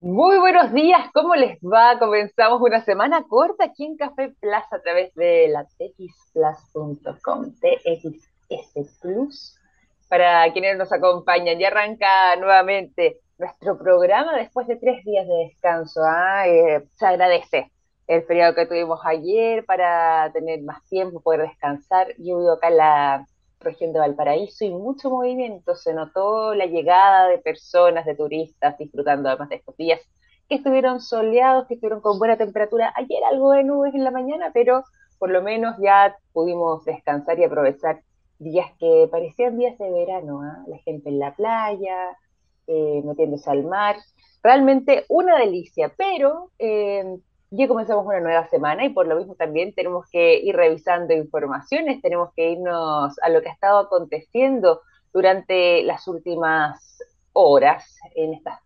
Muy buenos días, ¿cómo les va? Comenzamos una semana corta aquí en Café Plaza a través de la txplus.com, TXS Plus, para quienes nos acompañan. Ya arranca nuevamente nuestro programa después de tres días de descanso. ¿ah? Eh, se agradece el feriado que tuvimos ayer para tener más tiempo, poder descansar. Yo vivo acá la región de Valparaíso y mucho movimiento. Se notó la llegada de personas, de turistas, disfrutando además de estos días que estuvieron soleados, que estuvieron con buena temperatura. Ayer algo de nubes en la mañana, pero por lo menos ya pudimos descansar y aprovechar días que parecían días de verano. ¿eh? La gente en la playa, eh, metiéndose al mar. Realmente una delicia, pero eh, ya comenzamos una nueva semana y por lo mismo también tenemos que ir revisando informaciones, tenemos que irnos a lo que ha estado aconteciendo durante las últimas horas en estas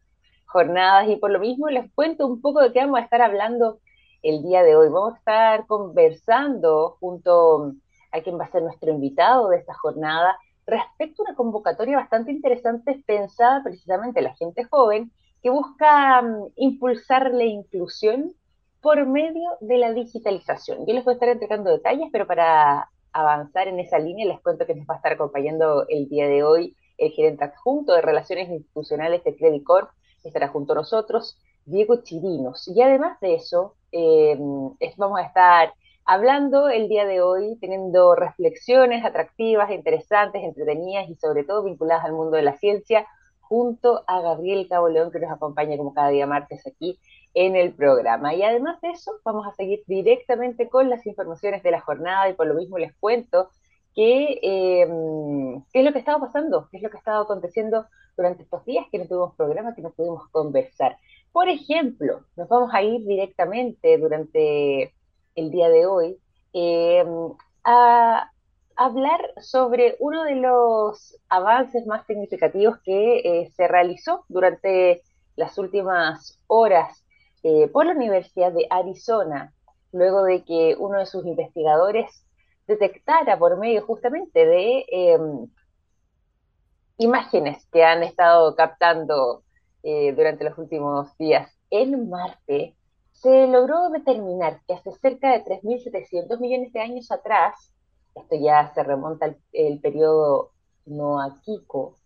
jornadas y por lo mismo les cuento un poco de qué vamos a estar hablando el día de hoy. Vamos a estar conversando junto a quien va a ser nuestro invitado de esta jornada respecto a una convocatoria bastante interesante pensada precisamente la gente joven que busca um, impulsar la inclusión por medio de la digitalización. Yo les voy a estar entregando detalles, pero para avanzar en esa línea les cuento que nos va a estar acompañando el día de hoy el gerente adjunto de Relaciones Institucionales de Credit Corp, estará junto a nosotros, Diego Chirinos. Y además de eso, eh, vamos a estar hablando el día de hoy, teniendo reflexiones atractivas, interesantes, entretenidas y sobre todo vinculadas al mundo de la ciencia, junto a Gabriel Cabo León, que nos acompaña como cada día martes aquí en el programa. Y además de eso, vamos a seguir directamente con las informaciones de la jornada y por lo mismo les cuento que, eh, qué es lo que estaba pasando, qué es lo que estaba aconteciendo durante estos días que no tuvimos programa, que no pudimos conversar. Por ejemplo, nos vamos a ir directamente durante el día de hoy eh, a hablar sobre uno de los avances más significativos que eh, se realizó durante las últimas horas eh, por la Universidad de Arizona, luego de que uno de sus investigadores detectara por medio justamente de em, imágenes que han estado captando eh, durante los últimos días en Marte, se logró determinar que hace cerca de 3.700 millones de años atrás, esto ya se remonta al el periodo Noakiko,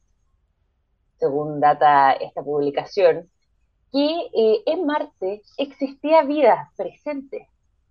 según data esta publicación, que eh, en Marte existía vida presente,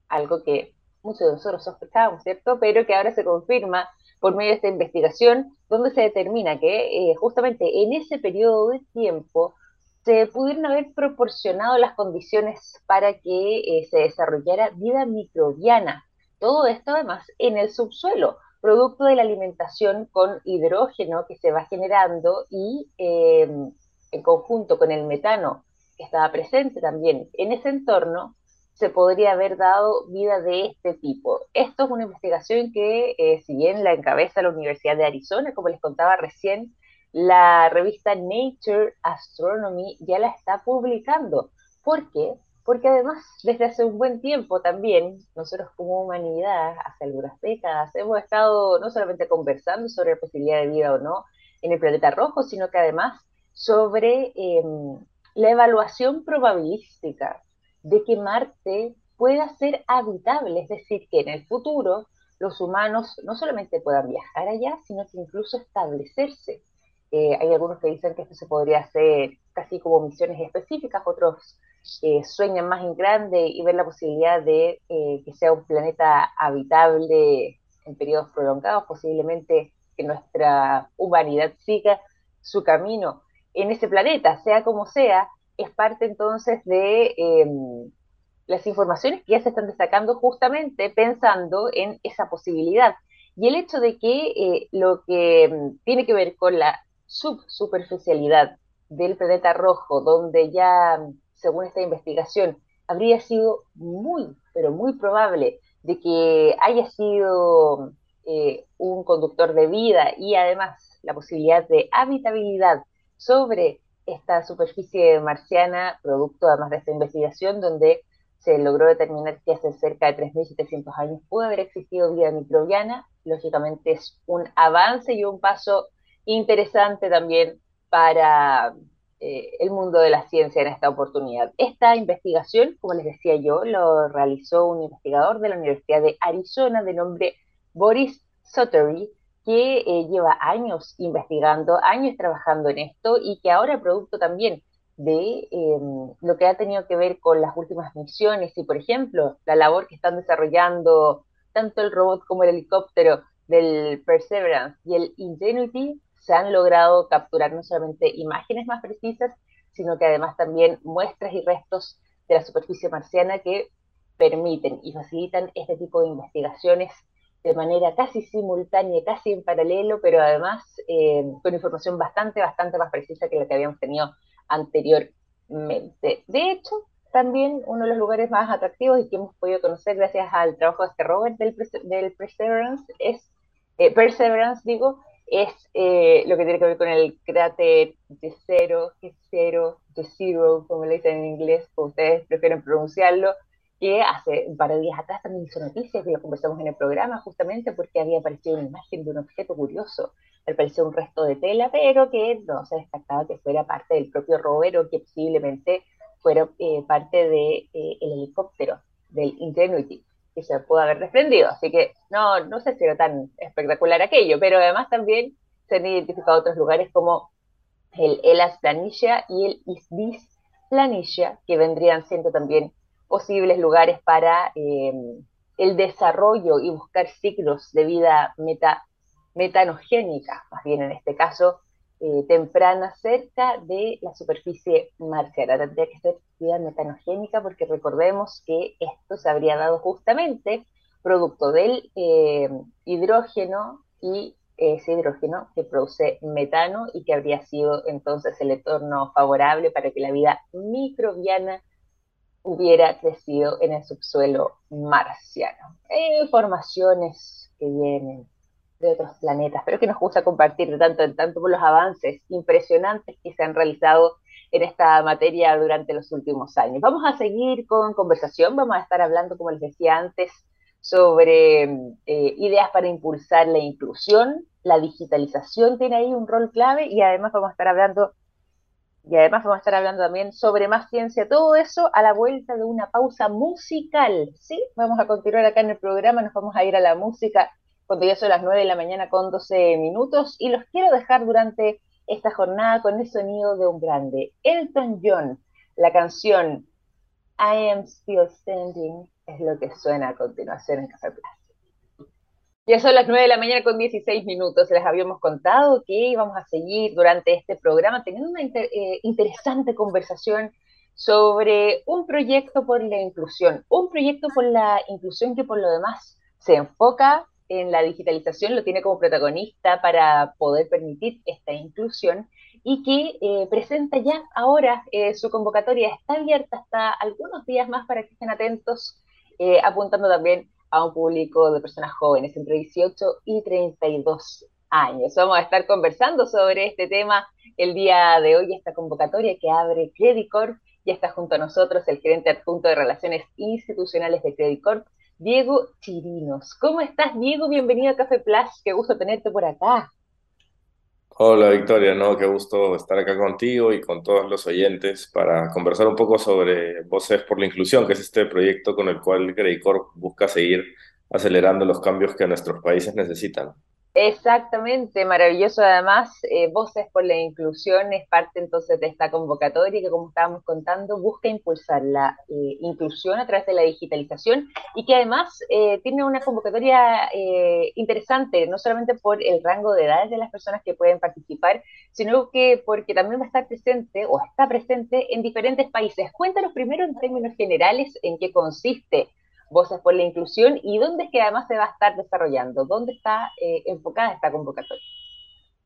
algo que muchos de nosotros sospechábamos, ¿cierto? Pero que ahora se confirma por medio de esta investigación, donde se determina que eh, justamente en ese periodo de tiempo se pudieron haber proporcionado las condiciones para que eh, se desarrollara vida microbiana. Todo esto además en el subsuelo, producto de la alimentación con hidrógeno que se va generando y en conjunto con el metano que estaba presente también en ese entorno, se podría haber dado vida de este tipo. Esto es una investigación que, eh, si bien la encabeza la Universidad de Arizona, como les contaba recién, la revista Nature Astronomy ya la está publicando. ¿Por qué? Porque además, desde hace un buen tiempo también, nosotros como humanidad, hace algunas décadas, hemos estado no solamente conversando sobre la posibilidad de vida o no en el planeta rojo, sino que además sobre eh, la evaluación probabilística de que Marte pueda ser habitable, es decir, que en el futuro los humanos no solamente puedan viajar allá, sino que incluso establecerse. Eh, hay algunos que dicen que esto se podría hacer casi como misiones específicas, otros eh, sueñan más en grande y ven la posibilidad de eh, que sea un planeta habitable en periodos prolongados, posiblemente que nuestra humanidad siga su camino en ese planeta, sea como sea, es parte entonces de eh, las informaciones que ya se están destacando justamente pensando en esa posibilidad. Y el hecho de que eh, lo que mm, tiene que ver con la subsuperficialidad del planeta rojo, donde ya, mm, según esta investigación, habría sido muy, pero muy probable de que haya sido eh, un conductor de vida y además la posibilidad de habitabilidad sobre esta superficie marciana, producto además de esta investigación, donde se logró determinar que hace cerca de 3.700 años pudo haber existido vida microbiana. Lógicamente es un avance y un paso interesante también para eh, el mundo de la ciencia en esta oportunidad. Esta investigación, como les decía yo, lo realizó un investigador de la Universidad de Arizona de nombre Boris Sottery, que eh, lleva años investigando, años trabajando en esto y que ahora producto también de em, lo que ha tenido que ver con las últimas misiones y, por ejemplo, la labor que están desarrollando tanto el robot como el helicóptero del Perseverance y el Ingenuity, se han logrado capturar no solamente imágenes más precisas, sino que además también muestras y restos de la superficie marciana que permiten y facilitan este tipo de investigaciones de manera casi simultánea, casi en paralelo, pero además eh, con información bastante, bastante más precisa que la que habíamos tenido anteriormente. De hecho, también uno de los lugares más atractivos y que hemos podido conocer gracias al trabajo de este Robert del, Perseverance es, eh, Perseverance digo, es eh, lo que tiene que ver con el cráter de cero, que cero, de zero, como le dicen en inglés, como ustedes prefieren pronunciarlo, que hace un par de días atrás también hizo noticias, que lo conversamos en el programa, justamente porque había aparecido una imagen de un objeto curioso, al parecer un resto de tela, pero que no se destacaba que fuera parte del propio rover o que posiblemente fuera eh, parte del de, eh, el helicóptero del Ingenuity que se pudo haber desprendido. Así que no, no sé si era tan espectacular aquello, pero además también se han identificado otros lugares como el Elas Planitia y el Isbis Planitia, que vendrían siendo también posibles lugares para em, el desarrollo y buscar ciclos de vida meta, metanogénica, más bien en este caso, eh, temprana cerca de la superficie marciana. Tendría que ser vida metanogénica porque recordemos que esto se habría dado justamente producto del eh, hidrógeno y ese hidrógeno que produce metano y que habría sido entonces el entorno favorable para que la vida microbiana hubiera crecido en el subsuelo marciano. informaciones que vienen de otros planetas, pero que nos gusta compartir de tanto en tanto por los avances impresionantes que se han realizado en esta materia durante los últimos años. Vamos a seguir con conversación, vamos a estar hablando, como les decía antes, sobre eh, ideas para impulsar la inclusión, la digitalización tiene ahí un rol clave y además vamos a estar hablando y además vamos a estar hablando también sobre más ciencia, todo eso a la vuelta de una pausa musical, ¿sí? Vamos a continuar acá en el programa, nos vamos a ir a la música cuando ya son las 9 de la mañana con 12 minutos y los quiero dejar durante esta jornada con el sonido de un grande. Elton John, la canción I Am Still Standing es lo que suena a continuación en Café Plaza. Ya son las 9 de la mañana con 16 minutos. Les habíamos contado que íbamos a seguir durante este programa teniendo una eh, interesante conversación sobre un proyecto por la inclusión, un proyecto por la inclusión que por lo demás se enfoca en la digitalización lo tiene como protagonista para poder permitir esta inclusión y que eh, presenta ya ahora eh, su convocatoria. Está abierta hasta algunos días más para que estén atentos, apuntando también a un público de personas jóvenes entre 18 y 32 años. Vamos a estar conversando sobre este tema el día de hoy, esta convocatoria que abre Credit Corp. Ya está junto a nosotros el gerente adjunto de Relaciones Institucionales de Credit Corp, Diego Chirinos. ¿Cómo estás, Diego? Bienvenido a Café Plus. Qué gusto tenerte por acá. Hola, Victoria. No, qué gusto estar acá contigo y con todos los oyentes para conversar un poco sobre Voces por la Inclusión, que es este proyecto con el cual Corp busca seguir acelerando los cambios que nuestros países necesitan. Exactamente, maravilloso. Además, eh, Voces por la Inclusión es parte entonces de esta convocatoria que, como estábamos contando, busca impulsar la eh, inclusión a través de la digitalización y que además eh, tiene una convocatoria interesante, no solamente por el rango de edades de las personas que pueden participar, sino que porque también va a estar presente o está presente en diferentes países. Cuéntanos primero en términos generales en qué consiste Voces por la Inclusión y dónde es que además se va a estar desarrollando, dónde está eh, enfocada esta convocatoria.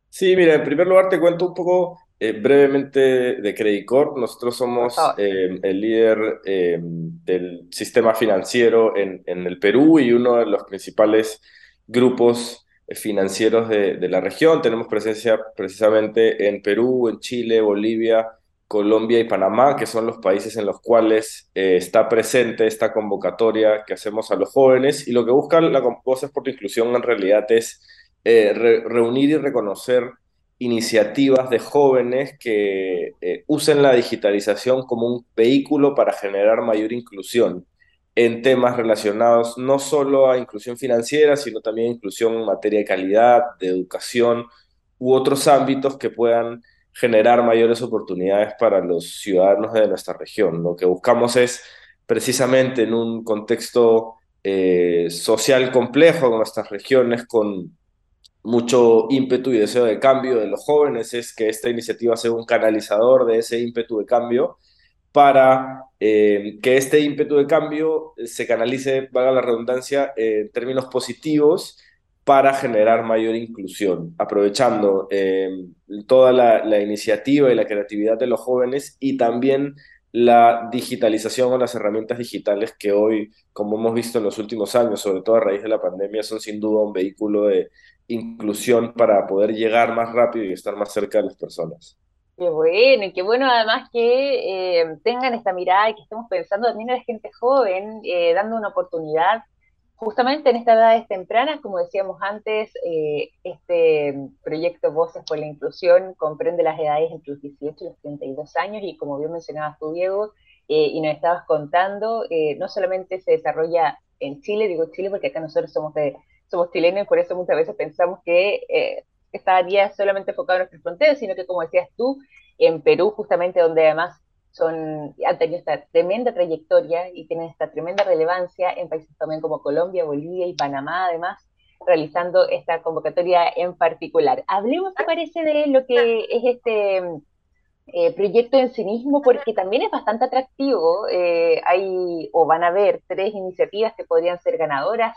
Sí, mira, en primer lugar te cuento un poco eh, brevemente de Credit Corp. Nosotros somos eh, el líder del sistema financiero en, en, el Perú y uno de los principales grupos financieros de, de la región. Tenemos presencia precisamente en Perú, en Chile, Bolivia, Colombia y Panamá, que son los países en los cuales eh, está presente esta convocatoria que hacemos a los jóvenes. Y lo que busca la Voces por la Inclusión en realidad es eh, reunir y reconocer iniciativas de jóvenes que eh, usen la digitalización como un vehículo para generar mayor inclusión en temas relacionados no solo a inclusión financiera, sino también inclusión en materia de calidad, de educación u otros ámbitos que puedan generar mayores oportunidades para los ciudadanos de nuestra región. Lo que buscamos es precisamente en un contexto eh, social complejo de nuestras regiones con mucho ímpetu y deseo de cambio de los jóvenes es que esta iniciativa sea un canalizador de ese ímpetu de cambio para eh, que este ímpetu de cambio se canalice, valga la redundancia, en términos positivos para generar mayor inclusión, aprovechando eh, toda la, iniciativa y la creatividad de los jóvenes y también la digitalización o las herramientas digitales que hoy, como hemos visto en los últimos años, sobre todo a raíz de la pandemia, son sin duda un vehículo de inclusión para poder llegar más rápido y estar más cerca de las personas. Qué bueno, y qué bueno además que eh, tengan esta mirada y que estemos pensando también en la gente joven, eh, dando una oportunidad justamente en estas edades tempranas, como decíamos antes, eh, este proyecto Voces por la Inclusión comprende las edades entre los 18 y los 32 años y como bien mencionabas tú, Diego, y nos estabas contando, no solamente se desarrolla en Chile, digo Chile porque acá nosotros somos de somos chilenos y por eso muchas veces pensamos que eh, estaría solamente enfocado en nuestras fronteras, sino que como decías tú, en Perú justamente donde además son, han tenido esta tremenda trayectoria y tienen esta tremenda relevancia en países también como Colombia, Bolivia y Panamá además, realizando esta convocatoria en particular. Hablemos, ¿te parece, de lo que es este eh, proyecto en sí mismo? Porque también es bastante atractivo. Eh, hay, o van a haber, tres iniciativas que podrían ser ganadoras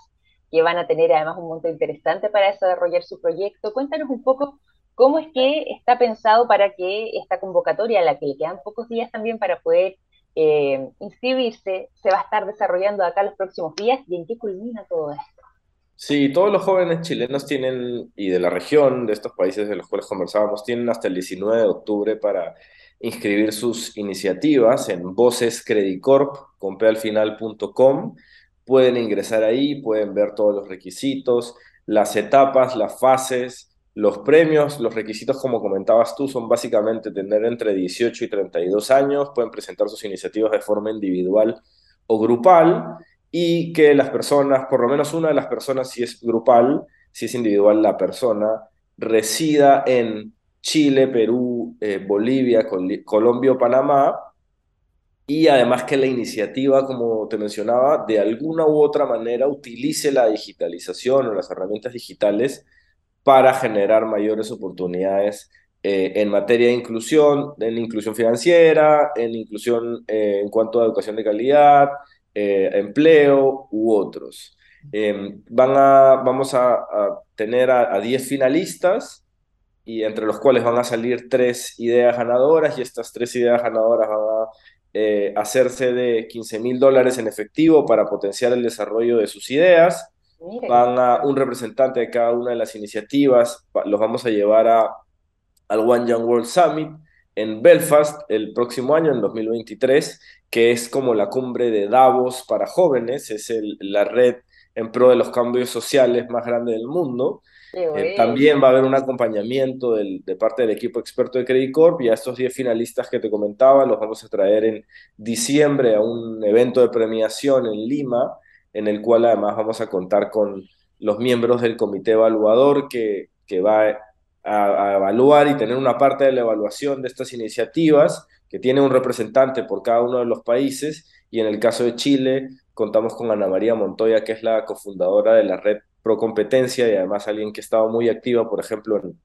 que van a tener además un monto interesante para desarrollar su proyecto. Cuéntanos un poco cómo es que está pensado para que esta convocatoria, a la que le quedan pocos días también para poder eh, inscribirse, se va a estar desarrollando acá los próximos días y en qué culmina todo esto. Sí, todos los jóvenes chilenos tienen, y de la región, de estos países de los cuales conversábamos, tienen hasta el 19 de octubre para inscribir sus iniciativas en vocescredicorp.com pueden ingresar ahí, pueden ver todos los requisitos, las etapas, las fases, los premios, los requisitos, como comentabas tú, son básicamente tener entre 18 y 32 años, pueden presentar sus iniciativas de forma individual o grupal y que las personas, por lo menos una de las personas, si es grupal, si es individual la persona, resida en Chile, Perú, eh, Bolivia, Colombia o Panamá y además que la iniciativa, como te mencionaba, de alguna u otra manera utilice la digitalización o las herramientas digitales para generar mayores oportunidades eh, en materia de inclusión, en inclusión financiera, en inclusión eh, en cuanto a educación de calidad, eh, empleo u otros. Em, van a, vamos a, tener a 10 finalistas y entre los cuales van a salir tres ideas ganadoras y estas tres ideas ganadoras van a hacerse de 15 mil dólares en efectivo para potenciar el desarrollo de sus ideas. Van a un representante de cada una de las iniciativas, los vamos a llevar a, al One Young World Summit en Belfast el próximo año, en 2023, que es como la cumbre de Davos para jóvenes, es la red en pro de los cambios sociales más grande del mundo. Eh, también va a haber un acompañamiento de parte del equipo experto de Credit Corp y a estos 10 finalistas que te comentaba los vamos a traer en diciembre a un evento de premiación en Lima, en el cual además vamos a contar con los miembros del comité evaluador que, que va a, evaluar y tener una parte de la evaluación de estas iniciativas, que tiene un representante por cada uno de los países, y en el caso de Chile contamos con Ana María Montoya, que es la cofundadora de la red pro competencia y además alguien que estaba muy activa, por ejemplo, en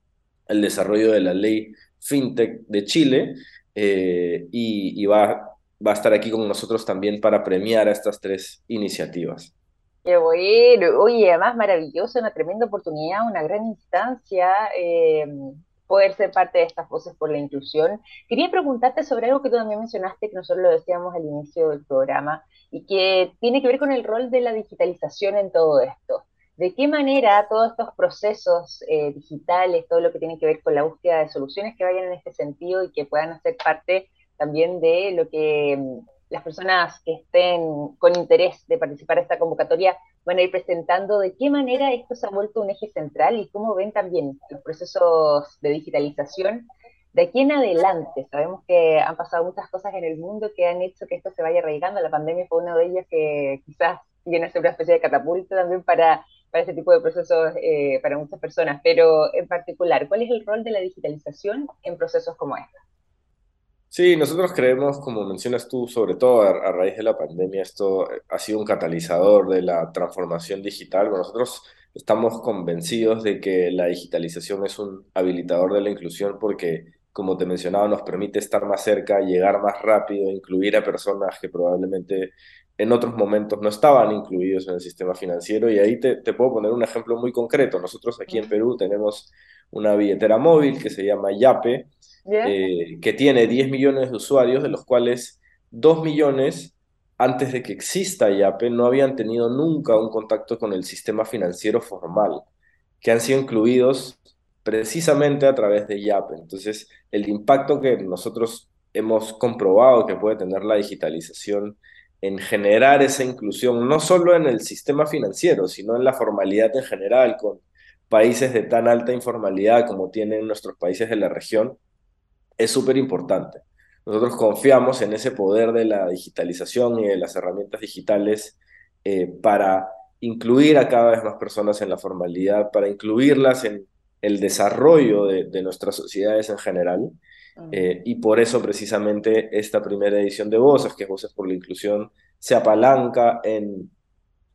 el desarrollo de la ley FinTech de Chile eh, y, va, va a estar aquí con nosotros también para premiar a estas tres iniciativas. Qué bueno, oye, además maravilloso, una tremenda oportunidad, una gran instancia, eh, poder ser parte de estas voces por la inclusión. Quería preguntarte sobre algo que tú también mencionaste, que nosotros lo decíamos al inicio del programa, y que tiene que ver con el rol de la digitalización en todo esto de qué manera todos estos procesos eh, digitales, todo lo que tiene que ver con la búsqueda de soluciones que vayan en este sentido y que puedan hacer parte también de lo que mm, las personas que estén con interés de participar en esta convocatoria van a ir presentando de qué manera esto se ha vuelto un eje central y cómo ven también los procesos de digitalización de aquí en adelante. Sabemos que han pasado muchas cosas en el mundo que han hecho que esto se vaya arraigando. La pandemia fue una de ellas que quizás viene a ser una especie de catapulta también para, para este tipo de procesos eh, para muchas personas. Pero en particular, ¿cuál es el rol de la digitalización en procesos como este? Sí, nosotros creemos, como mencionas tú, sobre todo a, raíz de la pandemia, esto ha sido un catalizador de la transformación digital. nosotros estamos convencidos de que la digitalización es un habilitador de la inclusión porque, como te mencionaba, nos permite estar más cerca, llegar más rápido, incluir a personas que probablemente en otros momentos no estaban incluidos en el sistema financiero. Y ahí te, te puedo poner un ejemplo muy concreto. Nosotros aquí en Perú tenemos una billetera móvil que se llama Yape eh, que tiene 10 millones de usuarios, de los cuales 2 millones, antes de que exista Yape, no habían tenido nunca un contacto con el sistema financiero formal, que han sido incluidos precisamente a través de Yape. Entonces, el impacto que nosotros hemos comprobado que puede tener la digitalización en generar esa inclusión, no solo en el sistema financiero, sino en la formalidad en general, con países de tan alta informalidad como tienen nuestros países de la región, es súper importante. Nosotros confiamos en ese poder de la digitalización y de las herramientas digitales eh, para incluir a cada vez más personas en la formalidad, para incluirlas en el desarrollo de, nuestras sociedades en general. Eh, y por eso precisamente esta primera edición de Voces, que es Voces por la Inclusión, se apalanca en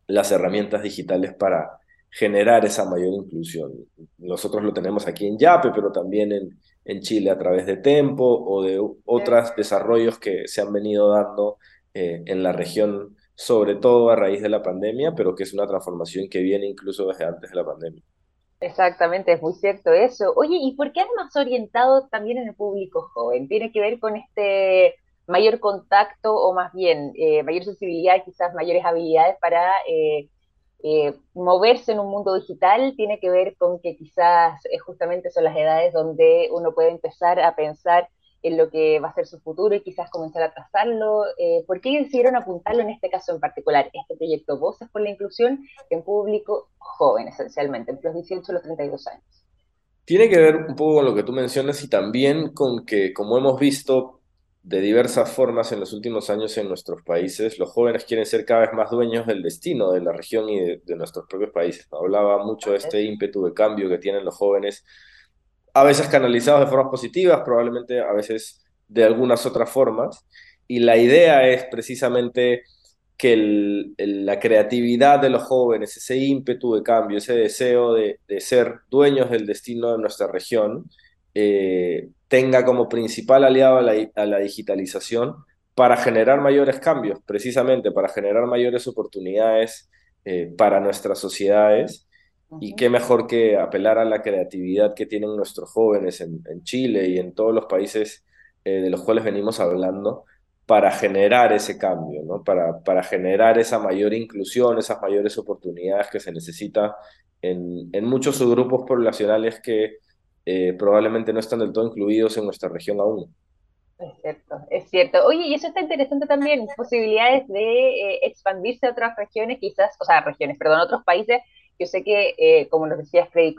las herramientas digitales para generar esa mayor inclusión. Nosotros lo tenemos aquí en Yape, pero también en, en Chile a través de Tempo o de otros desarrollos que se han venido dando eh, en la región, sobre todo a raíz de la pandemia, pero que es una transformación que viene incluso desde antes de la pandemia. Exactamente, es muy cierto eso. Oye, ¿y por qué es más orientado también en el público joven? ¿Tiene que ver con este mayor contacto o más bien eh, mayor sensibilidad, quizás mayores habilidades para eh, eh, moverse en un mundo digital tiene que ver con que quizás eh, justamente son las edades donde uno puede empezar a pensar en lo que va a ser su futuro y quizás comenzar a trazarlo. Eh, ¿Por qué decidieron apuntarlo en este caso en particular, este proyecto Voces por la Inclusión, en público joven esencialmente, entre los 18 y los 32 años? Tiene que ver un poco con lo que tú mencionas y también con que, como hemos visto, de diversas formas en los últimos años en nuestros países, los jóvenes quieren ser cada vez más dueños del destino de la región y de, nuestros propios países. Hablaba mucho de este ímpetu de cambio que tienen los jóvenes, a veces canalizados de formas positivas, probablemente a veces de algunas otras formas. Y la idea es precisamente que la creatividad de los jóvenes, ese ímpetu de cambio, ese deseo de, ser dueños del destino de nuestra región, eh, tenga como principal aliado a la, digitalización para generar mayores cambios, precisamente para generar mayores oportunidades eh, para nuestras sociedades. Y qué mejor que apelar a la creatividad que tienen nuestros jóvenes en, Chile y en todos los países eh, de los cuales venimos hablando para generar ese cambio, ¿no? para, para generar esa mayor inclusión, esas mayores oportunidades que se necesita en, en muchos subgrupos poblacionales que eh, probablemente no están del todo incluidos en nuestra región aún. Es cierto, es cierto. Oye, y eso está interesante también, posibilidades de eh, expandirse a otras regiones, quizás, o sea, regiones, perdón, otros países. Yo sé que, eh, como nos decías, Credit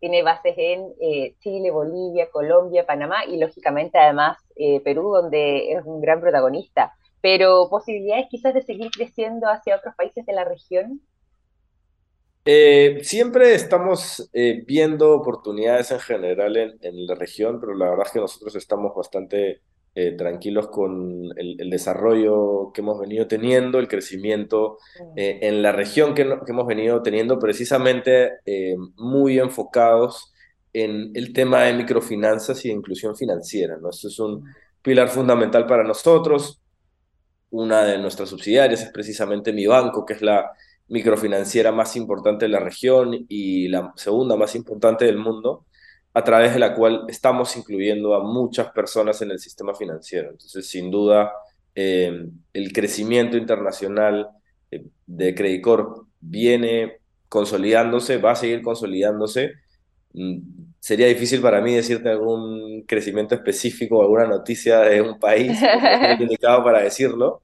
tiene bases en Chile, Bolivia, Colombia, Panamá y, lógicamente, además, Perú, donde es un gran protagonista. Pero posibilidades quizás de seguir creciendo hacia otros países de la región. Eh, siempre estamos eh, viendo oportunidades en general en, la región, pero la verdad es que nosotros estamos bastante eh, tranquilos con el, desarrollo que hemos venido teniendo, el crecimiento en la región que, hemos venido teniendo, precisamente muy enfocados en el tema de microfinanzas y de inclusión financiera. ¿no? Esto es un pilar fundamental para nosotros. Una de nuestras subsidiarias es precisamente mi banco, que es la microfinanciera más importante de la región y la segunda más importante del mundo, a través de la cual estamos incluyendo a muchas personas en el sistema financiero. Entonces, sin duda, eh, el crecimiento internacional eh, de Credit Corp viene consolidándose, va a seguir consolidándose. Mm, sería difícil para mí decirte algún crecimiento específico, alguna noticia de un país indicado para decirlo,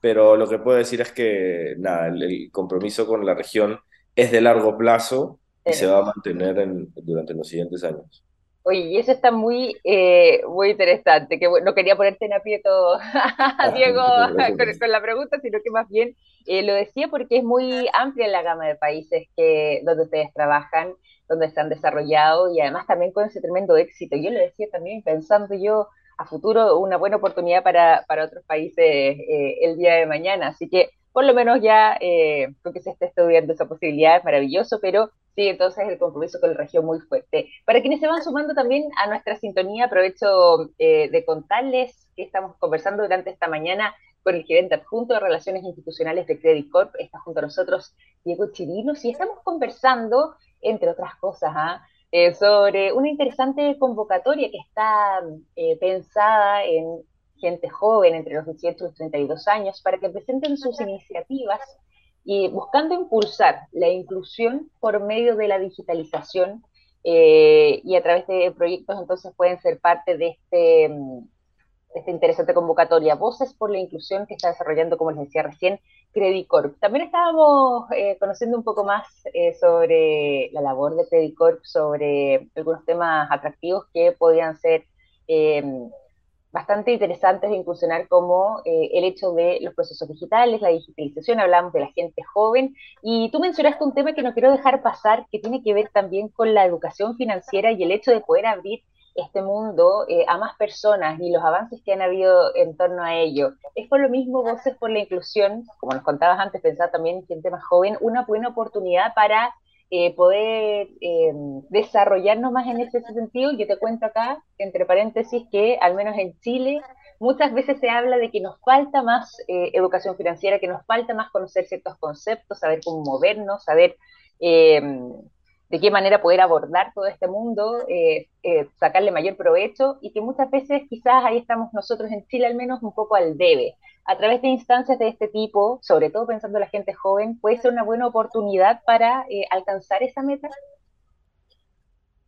pero lo que puedo decir es que nada, el, compromiso con la región es de largo plazo y se va a mantener durante los siguientes años. Oye, y eso está muy, eh, muy interesante, que no quería ponerte en aprieto, Diego, con, la pregunta, sino que más bien eh, lo decía porque es muy amplia la gama de países que, donde ustedes trabajan, donde se han desarrollado y además también con ese tremendo éxito. Yo lo decía también pensando yo a futuro una buena oportunidad para, para otros países eh, el día de mañana. Así que por lo menos ya, eh, porque se está estudiando esa posibilidad, es maravilloso, pero sí, entonces el compromiso con la región muy fuerte. Para quienes se van sumando también a nuestra sintonía, aprovecho eh, de contarles que estamos conversando durante esta mañana con el gerente adjunto de Relaciones Institucionales de Credit Corp. Está junto a nosotros Diego Chirinos y estamos conversando, entre otras cosas, ¿ah? Sobre una interesante convocatoria que está eh, pensada en gente joven entre los 18 y 32 años para que presenten sus iniciativas y buscando impulsar la inclusión por medio de la digitalización eh, y a través de proyectos entonces pueden ser parte de este, mm, esta interesante convocatoria Voces por la Inclusión que está desarrollando, como les decía recién, Credicorp. También estábamos eh, conociendo un poco más eh, sobre la labor de Credicorp, sobre algunos temas atractivos que podrían ser bastante interesantes de incursionar como eh, el hecho de los procesos digitales, la digitalización, hablamos de la gente joven, y tú mencionaste un tema que no quiero dejar pasar, que tiene que ver también con la educación financiera y el hecho de poder abrir este mundo eh, a más personas y los avances que han habido en torno a ello. Es por lo mismo Voces por la Inclusión, como nos contabas antes, pensaba también en gente más joven, una buena oportunidad para eh, poder eh, desarrollarnos más en ese sentido. Yo te cuento acá, entre paréntesis, que al menos en Chile muchas veces se habla de que nos falta más eh, educación financiera, que nos falta más conocer ciertos conceptos, saber cómo movernos, saber de qué manera poder abordar todo este mundo, sacarle mayor provecho y que muchas veces quizás ahí estamos nosotros en Chile al menos un poco al debe a través de instancias de este tipo, sobre todo pensando en la gente joven, puede ser una buena oportunidad para eh, alcanzar esa meta?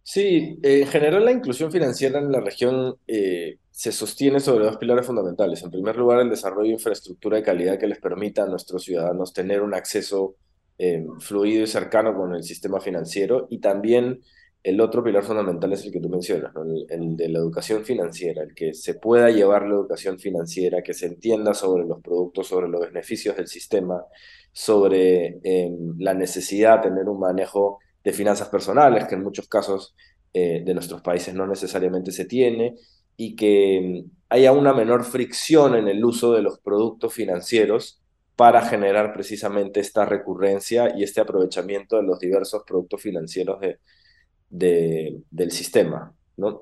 Sí, en general la inclusión financiera en la región eh, se sostiene sobre dos pilares fundamentales. En primer lugar, el desarrollo de infraestructura de calidad que les permita a nuestros ciudadanos tener un acceso eh, fluido y cercano con el sistema financiero. Y también el otro pilar fundamental es el que tú mencionas, el, de la educación financiera, el que se pueda llevar la educación financiera, que se entienda sobre los productos, sobre los beneficios del sistema, sobre em, la necesidad de tener un manejo de finanzas personales, que en muchos casos eh, de nuestros países no necesariamente se tiene, y que em, haya una menor fricción en el uso de los productos financieros para generar precisamente esta recurrencia y este aprovechamiento de los diversos productos financieros de, del sistema.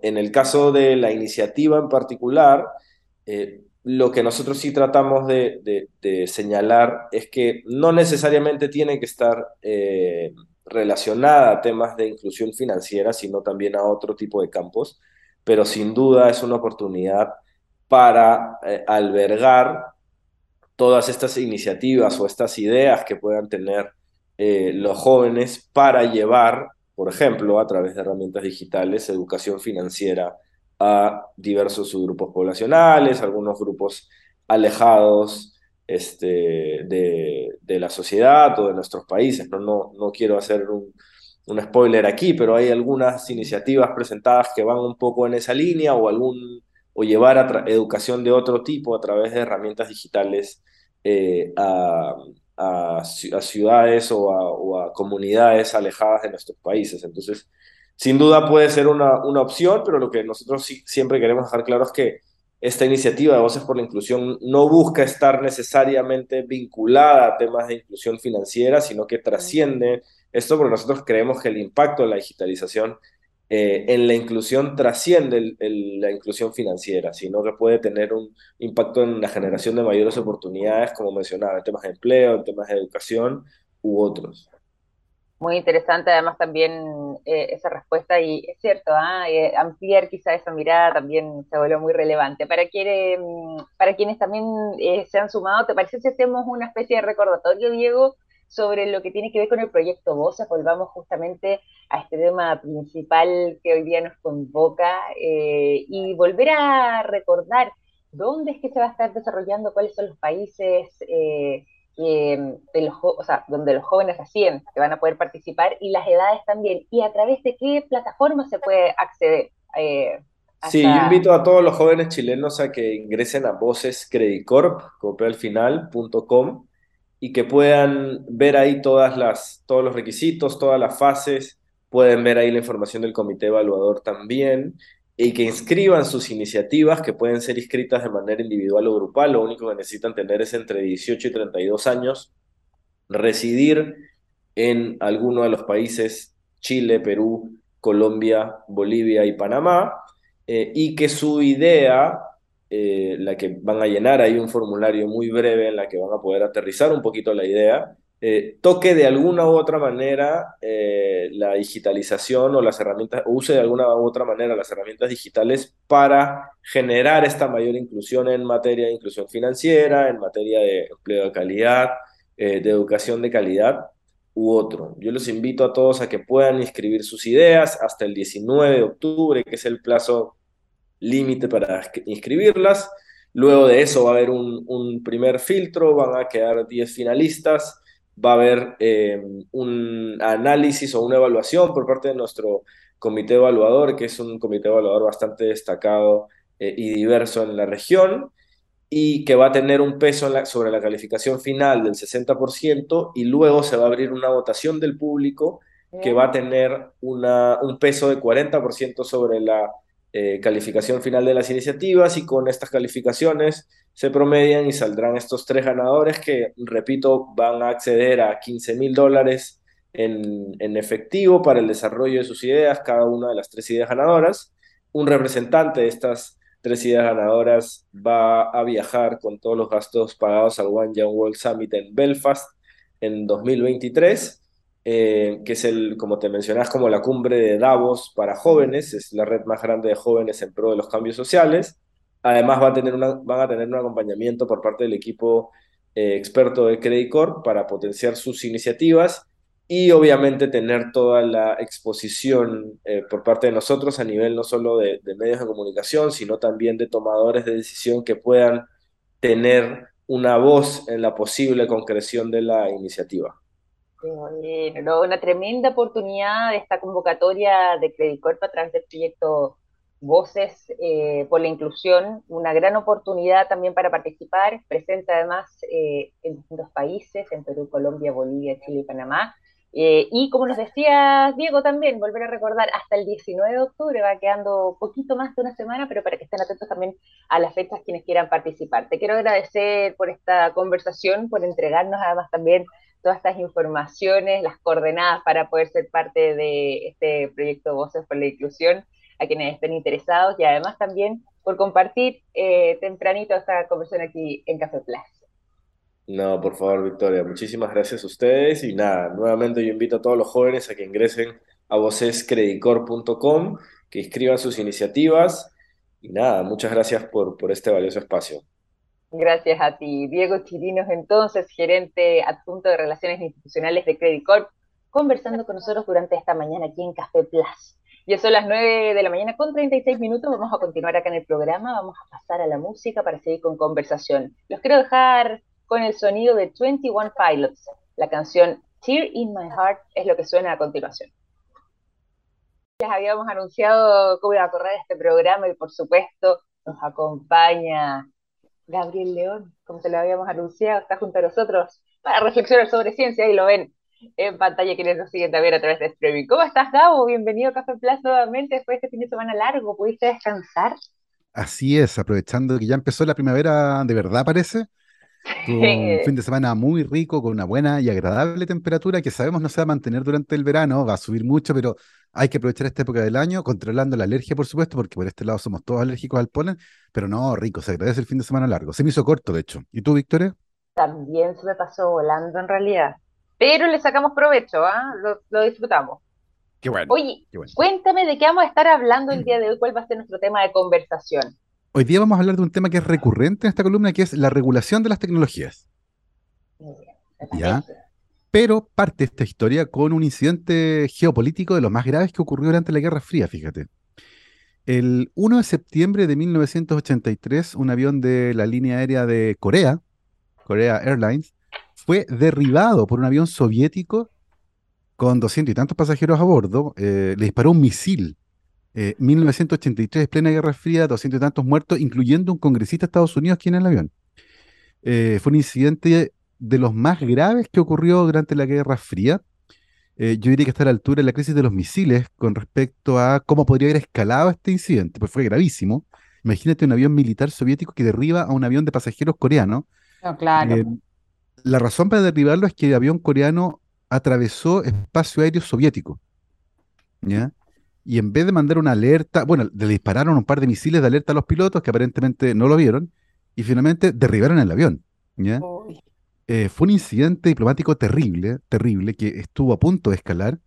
En el caso de la iniciativa en particular, eh, lo que nosotros sí tratamos de, señalar es que no necesariamente tiene que estar eh, relacionada a temas de inclusión financiera, sino también a otro tipo de campos, pero sin duda es una oportunidad para eh, albergar todas estas iniciativas o estas ideas que puedan tener los jóvenes para llevar por ejemplo, a través de herramientas digitales, educación financiera a diversos subgrupos poblacionales, algunos grupos alejados este, de, la sociedad o de nuestros países. No, no, no quiero hacer un, un, spoiler aquí, pero hay algunas iniciativas presentadas que van un poco en esa línea o, algún, o llevar educación de otro tipo a través de herramientas digitales eh, a, a, ciudades o a, comunidades alejadas de nuestros países. Entonces, sin duda puede ser una, una opción, pero lo que nosotros siempre queremos dejar claro es que esta iniciativa de Voces por la Inclusión no busca estar necesariamente vinculada a temas de inclusión financiera, sino que trasciende esto porque nosotros creemos que el impacto de la digitalización eh, en la inclusión trasciende la inclusión financiera, sino que puede tener un impacto en la generación de mayores oportunidades, como mencionaba, en temas de empleo, en temas de educación u otros. Muy interesante además también eh, esa respuesta y es cierto, ¿ah? eh, ampliar quizá esa mirada también se vuelve muy relevante. Para, mm, para quienes también se han sumado, ¿te parece si hacemos una especie de recordatorio, Diego, sobre lo que tiene que ver con el proyecto Voces, volvamos justamente a este tema principal que hoy día nos convoca eh, y volver a recordar dónde es que se va a estar desarrollando, cuáles son los países eh, de los, o sea, donde los jóvenes recién que van a poder participar y las edades también, y a través de qué plataforma se puede acceder. Eh, sí, yo invito a todos los jóvenes chilenos a que ingresen a Voces Credit Corp, al final.com, y que puedan ver ahí todas las, todos los requisitos, todas las fases, pueden ver ahí la información del comité evaluador también, y que inscriban sus iniciativas, que pueden ser inscritas de manera individual o grupal, lo único que necesitan tener es entre 18 y 32 años, residir en alguno de los países Chile, Perú, Colombia, Bolivia y Panamá, eh, y que su idea, eh, la que van a llenar ahí un formulario muy breve en la que van a poder aterrizar un poquito la idea, eh, toque de alguna u otra manera eh, la digitalización o las herramientas, o use de alguna u otra manera las herramientas digitales para generar esta mayor inclusión en materia de inclusión financiera, en materia de empleo de calidad, de educación de calidad u otro. Yo los invito a todos a que puedan inscribir sus ideas hasta el 19 de octubre, que es el plazo límite para inscribirlas. Luego de eso va a haber un, un primer filtro, van a quedar 10 finalistas va a haber eh, un análisis o una evaluación por parte de nuestro comité evaluador, que es un comité evaluador bastante destacado eh, y diverso en la región, y que va a tener un peso sobre la calificación final del 60%, y luego se va a abrir una votación del público que va a tener una, un peso de 40% sobre la eh, calificación final de las iniciativas, y con estas calificaciones se promedian y saldrán estos tres ganadores que, repito, van a acceder a 15 mil dólares en, en, efectivo para el desarrollo de sus ideas, cada una de las tres ideas ganadoras. Un representante de estas tres ideas ganadoras va a viajar con todos los gastos pagados al One Young World Summit en Belfast en 2023, eh, que es el, como te mencionas, como la cumbre de Davos para jóvenes, es la red más grande de jóvenes en pro de los cambios sociales. Además, va a tener van a tener un acompañamiento por parte del equipo eh, experto de Credit Corp para potenciar sus iniciativas y obviamente tener toda la exposición eh, por parte de nosotros a nivel no solo de, medios de comunicación, sino también de tomadores de decisión que puedan tener una voz en la posible concreción de la iniciativa. Una tremenda oportunidad de esta convocatoria de Credit Corp a través del proyecto Voces eh, por la Inclusión, una gran oportunidad también para participar, presente además eh, en distintos países, en Perú, Colombia, Bolivia, Chile y Panamá. Eh, y como nos decía Diego también, volver a recordar, hasta el 19 de octubre va quedando poquito más de una semana, pero para que estén atentos también a las fechas quienes quieran participar. Te quiero agradecer por esta conversación, por entregarnos además también todas estas informaciones, las coordenadas para poder ser parte de este proyecto Voces por la Inclusión a quienes estén interesados y además también por compartir eh, tempranito esta conversación aquí en Café Plus. No, por favor, Victoria, muchísimas gracias a ustedes y nada, nuevamente yo invito a todos los jóvenes a que ingresen a vocescredicor.com, que inscriban sus iniciativas y nada, muchas gracias por, por este valioso espacio. Gracias a ti. Diego Chirinos, entonces, gerente adjunto de Relaciones Institucionales de Credit Corp, conversando con nosotros durante esta mañana aquí en Café Plus. Ya son las 9 de la mañana con 36 minutos. Vamos a continuar acá en el programa. Vamos a pasar a la música para seguir con conversación. Los quiero dejar con el sonido de 21 Pilots. La canción Tear in My Heart es lo que suena a continuación. Ya habíamos anunciado cómo iba a correr este programa y por supuesto nos acompaña Gabriel León, como se lo habíamos anunciado, está junto a nosotros para reflexionar sobre ciencia y lo ven en pantalla quienes nos siguen también a través de streaming. ¿Cómo estás, Gabo? Bienvenido a Café Plus nuevamente después de este fin de semana largo. ¿Pudiste descansar? Así es, aprovechando que ya empezó la primavera de verdad, parece. Un fin de semana muy rico, con una buena y agradable temperatura que sabemos no se va a mantener durante el verano, va a subir mucho, pero hay que aprovechar esta época del año, controlando la alergia, por supuesto, porque por este lado somos todos alérgicos al polen, pero no, rico, se agradece el fin de semana largo. Se me hizo corto, de hecho. ¿Y tú, Victoria? También se me pasó volando en realidad pero le sacamos provecho, ¿ah? lo, disfrutamos. Qué bueno. Oye, cuéntame de qué vamos a estar hablando el día de hoy, cuál va a ser nuestro tema de conversación. Hoy día vamos a hablar de un tema que es recurrente en esta columna, que es la regulación de las tecnologías. ¿Ya? Pero parte esta historia con un incidente geopolítico de los más graves que ocurrió durante la Guerra Fría, fíjate. El 1 de septiembre de 1983, un avión de la línea aérea de Corea, Corea Airlines, fue derribado por un avión soviético con 200 y tantos pasajeros a bordo. Eh, le disparó un misil. 1983, plena Guerra Fría, 200 y tantos muertos, incluyendo un congresista de Estados Unidos quien en el avión. Eh, fue un incidente de los más graves que ocurrió durante la Guerra Fría. Eh, yo diría que está a la altura de la crisis de los misiles con respecto a cómo podría haber escalado este incidente, pues fue gravísimo. Imagínate un avión militar soviético que derriba a un avión de pasajeros coreano. claro. Eh, la razón para derribarlo es que el avión coreano atravesó espacio aéreo soviético. ¿Ya? Y en vez de mandar una alerta, bueno, le dispararon un par de misiles de alerta a los pilotos que aparentemente no lo vieron y finalmente derribaron el avión. ¿ya? Eh, fue un incidente diplomático terrible, terrible, que estuvo a punto de escalar.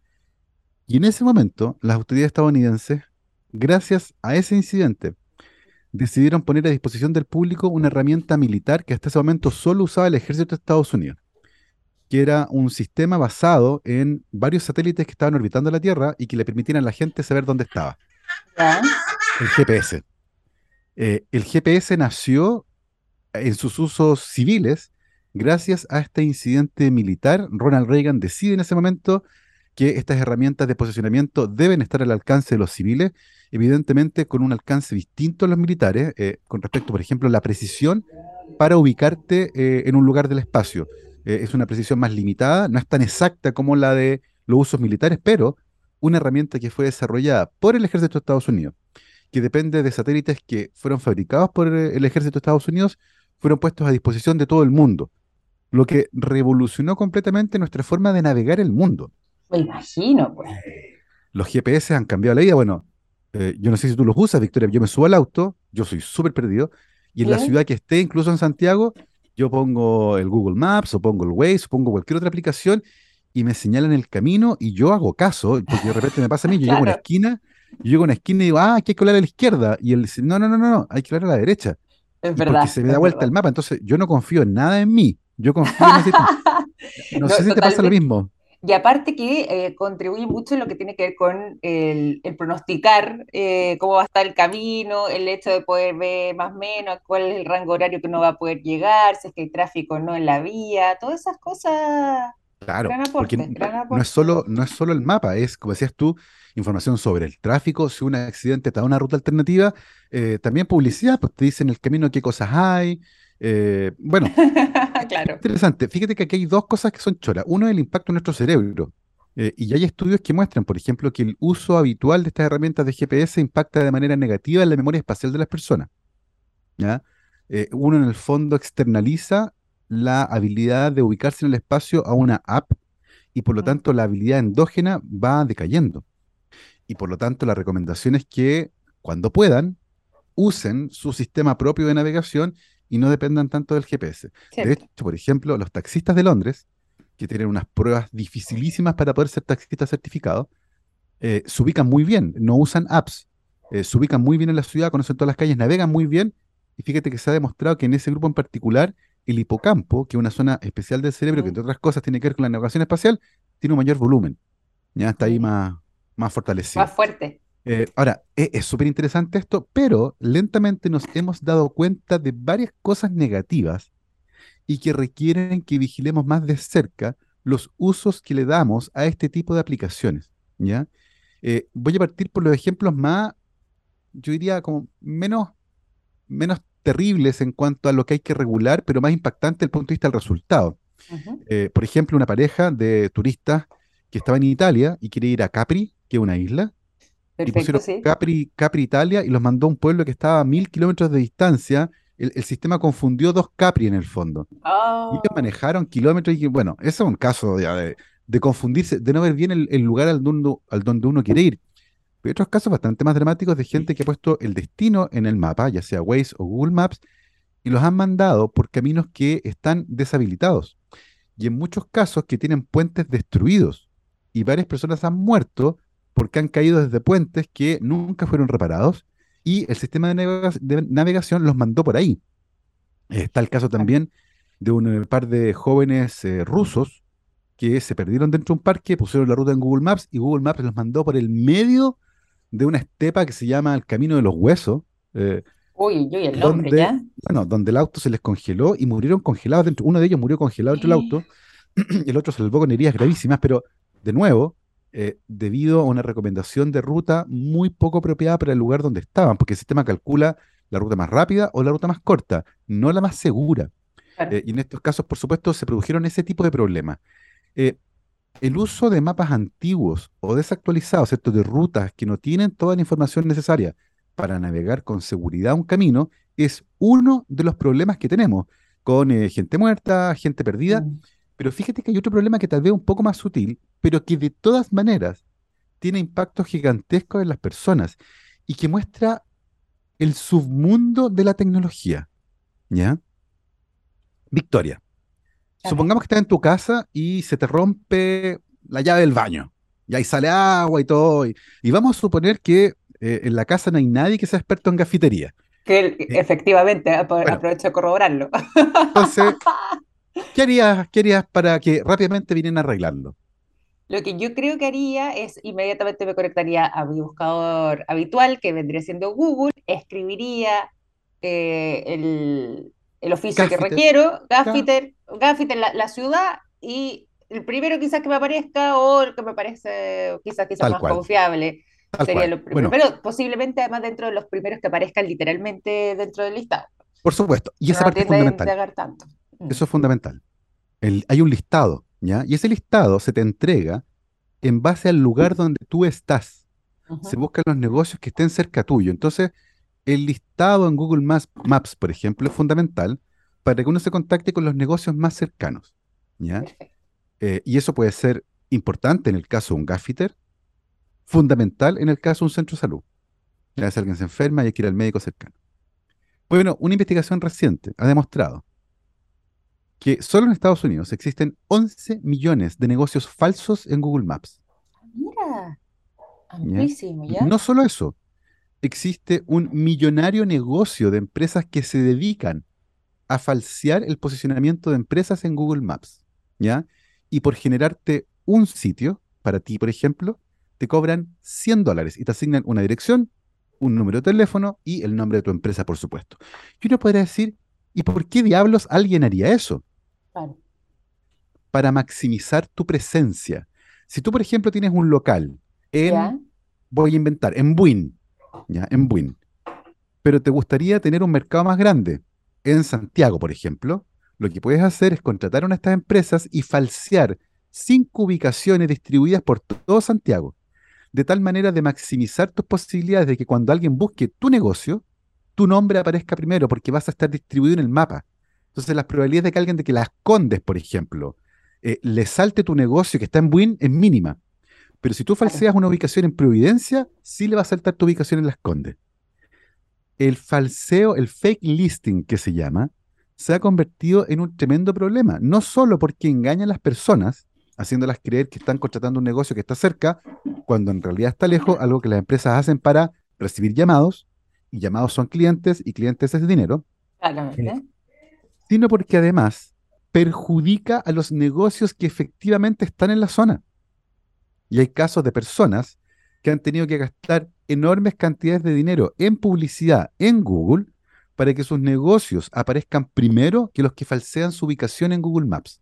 Y en ese momento, las autoridades estadounidenses, gracias a ese incidente, decidieron poner a disposición del público una herramienta militar que hasta ese momento solo usaba el ejército de Estados Unidos, que era un sistema basado en varios satélites que estaban orbitando la Tierra y que le permitieran a la gente saber dónde estaba. El GPS. Eh, el GPS nació en sus usos civiles Gracias a este incidente militar, Ronald Reagan decide en ese momento que estas herramientas de posicionamiento deben estar al alcance de los civiles, evidentemente con un alcance distinto a los militares, eh, con respecto, por ejemplo, a la precisión para ubicarte eh, en un lugar del espacio. Eh, es una precisión más limitada, no es tan exacta como la de los usos militares, pero una herramienta que fue desarrollada por el ejército de Estados Unidos, que depende de satélites que fueron fabricados por el ejército de Estados Unidos, fueron puestos a disposición de todo el mundo lo que revolucionó completamente nuestra forma de navegar el mundo. Me imagino, pues. Los GPS han cambiado la vida. Bueno, eh, yo no sé si tú los usas, Victoria. Yo me subo al auto, yo soy súper perdido, y en la ciudad que esté, incluso en Santiago, yo pongo el Google Maps o pongo el Waze o pongo cualquier otra aplicación y me señalan el camino y yo hago caso, porque de repente me pasa a mí, yo llego a una esquina, yo llego a una esquina y digo, ah, hay que colar a la izquierda, y él dice, no, no, no, no, hay que colar a la derecha. Es verdad. Porque se me da vuelta el mapa, entonces yo no confío en nada en mí. Yo confío en ese No, sé si te pasa lo mismo. Y aparte que eh, contribuye mucho en lo que tiene que ver con el, pronosticar eh, cómo va a estar el camino, el hecho de poder ver más o menos cuál es el rango horario que uno va a poder llegar, si es que hay tráfico no en la vía, todas esas cosas. Claro, porque no es solo no es solo el mapa, es como decías tú, información sobre el tráfico, si un accidente te da una ruta alternativa, eh, también publicidad, pues te dicen el camino qué cosas hay, eh, claro. interesante. Fíjate que aquí hay dos cosas que son choras. Uno es el impacto en nuestro cerebro. Eh, y hay estudios que muestran, por ejemplo, que el uso habitual de estas herramientas de GPS impacta de manera negativa en la memoria espacial de las personas. ¿ya? Eh, uno en el fondo externaliza la habilidad de ubicarse en el espacio a una app y por lo tanto la habilidad endógena va decayendo. Y por lo tanto la recomendación es que cuando puedan usen su sistema propio de navegación y no dependan tanto del GPS. De hecho, por ejemplo, los taxistas de Londres, que tienen unas pruebas dificilísimas para poder ser taxistas certificados, eh, se ubican muy bien, no usan apps, eh, se ubican muy bien en la ciudad, conocen todas las calles, navegan muy bien, y fíjate que se ha demostrado que en ese grupo en particular, el hipocampo, que es una zona especial del cerebro que entre otras cosas tiene que ver con la navegación espacial, tiene un mayor volumen, ya está ahí más, más fortalecido. Más fuerte. Eh, ahora, e, es súper interesante esto, pero lentamente nos hemos dado cuenta de varias cosas negativas y que requieren que vigilemos más de cerca los usos que le damos a este tipo de aplicaciones. ¿ya? Eh, voy a partir por los ejemplos más, yo diría, como menos, menos terribles en cuanto a lo que hay que regular, pero más impactante desde el punto de vista del resultado. Eh, por ejemplo, una pareja de turistas que estaba en Italia y quiere ir a Capri, que es una isla, y pusieron Capri, Capri Italia y los mandó a un pueblo que estaba a mil kilómetros de distancia. El, sistema confundió dos Capri en el fondo. Y ellos oh. manejaron kilómetros y bueno, ese es un caso de, de, confundirse, de no ver bien el, lugar al donde, al donde uno quiere ir. Pero hay otros casos bastante más dramáticos de gente que ha puesto el destino en el mapa, ya sea Waze o Google Maps, y los han mandado por caminos que están deshabilitados. Y en muchos casos que tienen puentes destruidos. Y varias personas han muerto porque han caído desde puentes que nunca fueron reparados y el sistema de, navegación los mandó por ahí. Está el caso también de un par de jóvenes eh, rusos que se perdieron dentro de un parque, pusieron la ruta en Google Maps y Google Maps los mandó por el medio de una estepa que se llama el Camino de los Huesos. Eh, uy, uy, el donde, ya. Bueno, donde el auto se les congeló y murieron congelados dentro. Uno de ellos murió congelado dentro del auto, el otro se salvó con heridas gravísimas, pero de nuevo, eh, debido a una recomendación de ruta muy poco apropiada para el lugar donde estaban, porque el sistema calcula la ruta más rápida o la ruta más corta, no la más segura. Eh, y en estos casos, por supuesto, se produjeron ese tipo de problemas. Eh, el uso de mapas antiguos o desactualizados, ¿cierto? de rutas que no tienen toda la información necesaria para navegar con seguridad un camino, es uno de los problemas que tenemos con gente muerta, gente perdida. Mm. Pero fíjate que hay otro problema que tal vez un poco más sutil, pero que de todas maneras tiene impactos gigantescos en las personas y que muestra el submundo de la tecnología. ¿Ya? Victoria, supongamos que estás en tu casa y se te rompe la llave del baño. Y ahí sale agua y todo. Y, vamos a suponer que eh, en la casa no hay nadie que sea experto en gafitería. Que eh, efectivamente, aprovecho de corroborarlo. Entonces, ¿Qué harías, para que rápidamente vinieran a arreglarlo? Lo que yo creo que haría es inmediatamente me conectaría a mi buscador habitual, que vendría siendo Google, escribiría eh, el, oficio que requiero, Gaffiter, Gaffiter la, ciudad, y el primero quizás que me aparezca o el que me parece quizás, quizás más confiable. sería lo primero, pero posiblemente además dentro de los primeros que aparezcan literalmente dentro del listado. Por supuesto, y esa parte es fundamental. Tanto. Eso es fundamental. hay un listado, ¿ya? Y ese listado se te entrega en base al lugar donde tú estás. Se buscan los negocios que estén cerca tuyo. Entonces, el listado en Google Maps, por ejemplo, es fundamental para que uno se contacte con los negocios más cercanos. ¿ya? Eh, y eso puede ser importante en el caso de un gaffiter, fundamental en el caso de un centro de salud. Ya si alguien se enferma y hay que ir al médico cercano. Bueno, una investigación reciente ha demostrado que solo en Estados Unidos existen 11 millones de negocios falsos en Google Maps. Mira, amplísimo, ¿ya? No solo eso, existe un millonario negocio de empresas que se dedican a falsear el posicionamiento de empresas en Google Maps, ¿ya? Y por generarte un sitio, para ti, por ejemplo, te cobran 100 dólares y te asignan una dirección, un número de teléfono y el nombre de tu empresa, por supuesto. Y uno podría decir, ¿y por qué diablos alguien haría eso? Para maximizar tu presencia. Si tú, por ejemplo, tienes un local en, voy a inventar, en Buin, ¿ya? En Buin, pero te gustaría tener un mercado más grande, en Santiago, por ejemplo, lo que puedes hacer es contratar a una de estas empresas y falsear cinco ubicaciones distribuidas por todo Santiago, de tal manera de maximizar tus posibilidades de que cuando alguien busque tu negocio, tu nombre aparezca primero porque vas a estar distribuido en el mapa. Entonces, las probabilidades de que alguien de que las Condes, por ejemplo, eh, le salte tu negocio que está en Buin es mínima. Pero si tú falseas una ubicación en Providencia, sí le va a saltar tu ubicación en Las Condes. El falseo, el fake listing que se llama, se ha convertido en un tremendo problema. No solo porque engañan a las personas, haciéndolas creer que están contratando un negocio que está cerca, cuando en realidad está lejos, algo que las empresas hacen para recibir llamados, y llamados son clientes, y clientes es dinero. Claramente sino porque además perjudica a los negocios que efectivamente están en la zona. Y hay casos de personas que han tenido que gastar enormes cantidades de dinero en publicidad en Google para que sus negocios aparezcan primero que los que falsean su ubicación en Google Maps.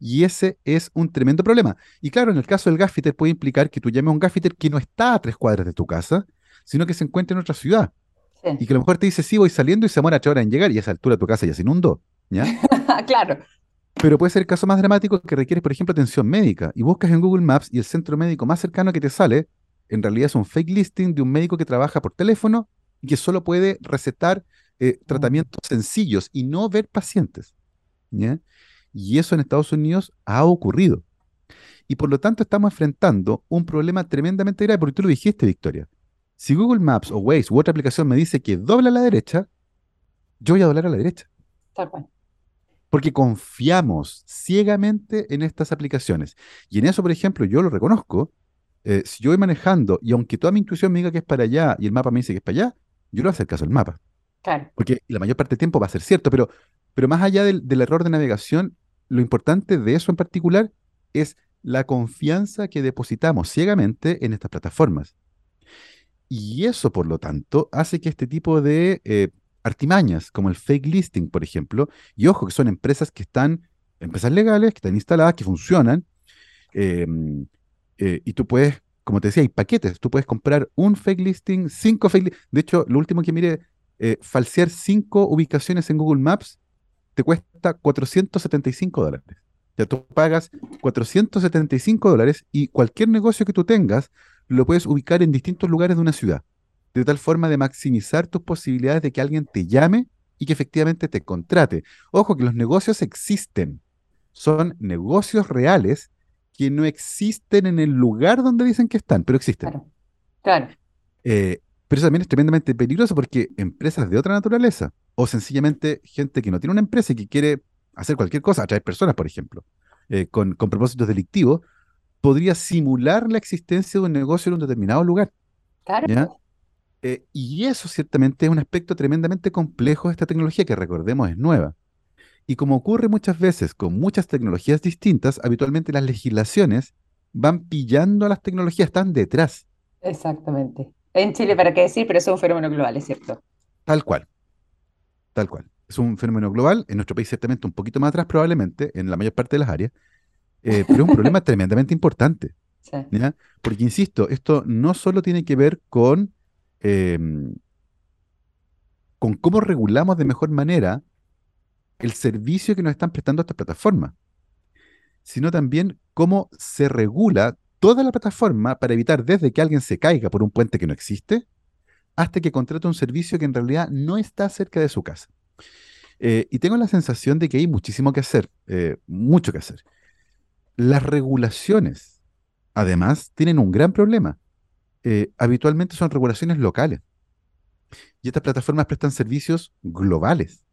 Y ese es un tremendo problema. Y claro, en el caso del gaffiter puede implicar que tú llames a un gaffiter que no está a tres cuadras de tu casa, sino que se encuentra en otra ciudad. Y que a lo mejor te dice, sí, voy saliendo y se muere a horas en llegar y a esa altura tu casa ya se inundó. ¿ya? claro. Pero puede ser el caso más dramático que requiere, por ejemplo, atención médica. Y buscas en Google Maps y el centro médico más cercano que te sale, en realidad es un fake listing de un médico que trabaja por teléfono y que solo puede recetar eh, mm. tratamientos sencillos y no ver pacientes. ¿ya? Y eso en Estados Unidos ha ocurrido. Y por lo tanto estamos enfrentando un problema tremendamente grave, porque tú lo dijiste, Victoria. Si Google Maps o Waze u otra aplicación me dice que dobla a la derecha, yo voy a doblar a la derecha. Tal cual. Porque confiamos ciegamente en estas aplicaciones. Y en eso, por ejemplo, yo lo reconozco. Eh, si yo voy manejando y aunque toda mi intuición me diga que es para allá y el mapa me dice que es para allá, yo le voy a hacer caso al mapa. Claro. Porque la mayor parte del tiempo va a ser cierto, pero, pero más allá del, del error de navegación, lo importante de eso en particular es la confianza que depositamos ciegamente en estas plataformas. Y eso, por lo tanto, hace que este tipo de eh, artimañas, como el fake listing, por ejemplo, y ojo, que son empresas que están, empresas legales, que están instaladas, que funcionan, em, eh, y tú puedes, como te decía, hay paquetes, tú puedes comprar un fake listing, cinco fake De hecho, lo último que mire, eh, falsear cinco ubicaciones en Google Maps te cuesta 475 dólares. Ya tú pagas 475 dólares y cualquier negocio que tú tengas lo puedes ubicar en distintos lugares de una ciudad, de tal forma de maximizar tus posibilidades de que alguien te llame y que efectivamente te contrate. Ojo que los negocios existen, son negocios reales que no existen en el lugar donde dicen que están, pero existen. Claro. claro. Eh, pero eso también es tremendamente peligroso porque empresas de otra naturaleza, o sencillamente gente que no tiene una empresa y que quiere hacer cualquier cosa, atraer personas, por ejemplo, eh, con, propósitos delictivos, podría simular la existencia de un negocio en un determinado lugar. Claro. Eh, y eso ciertamente es un aspecto tremendamente complejo de esta tecnología que recordemos es nueva. Y como ocurre muchas veces con muchas tecnologías distintas, habitualmente las legislaciones van pillando a las tecnologías, están detrás. Exactamente. En Chile, ¿para qué decir? Pero es un fenómeno global, es cierto. Tal cual. Tal cual. Es un fenómeno global, en nuestro país ciertamente un poquito más atrás probablemente, en la mayor parte de las áreas, eh, pero es un problema tremendamente importante. Porque, insisto, esto no solo tiene que ver con, em, con cómo regulamos de mejor manera el servicio que nos están prestando estas plataformas, sino también cómo se regula toda la plataforma para evitar desde que alguien se caiga por un puente que no existe hasta que contrate un servicio que en realidad no está cerca de su casa. Eh, y tengo la sensación de que hay muchísimo que hacer, eh, mucho que hacer. Las regulaciones, además, tienen un gran problema. Eh, habitualmente son regulaciones locales. Y estas plataformas prestan servicios globales.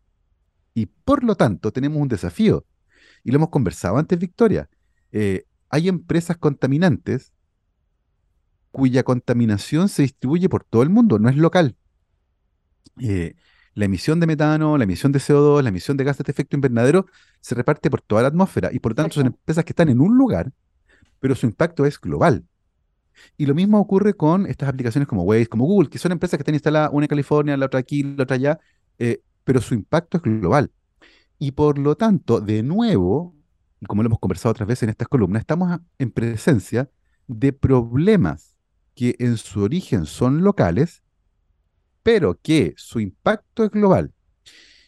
Y por lo tanto tenemos un desafío. Y lo hemos conversado antes, Victoria hay empresas contaminantes cuya contaminación se distribuye por todo el mundo, no es local. Eh, la emisión de metano, la emisión de CO2, la emisión de gases de efecto invernadero se reparte por toda la atmósfera y por lo tanto son empresas que están en un lugar, pero su impacto es global. Y lo mismo ocurre con estas aplicaciones como Waze, como Google, que son empresas que están instaladas una en California, la otra aquí, la otra allá, eh, pero su impacto es global. Y por lo tanto, de nuevo, y como lo hemos conversado otras veces en estas columnas, estamos en presencia de problemas que en su origen son locales, pero que su impacto es global.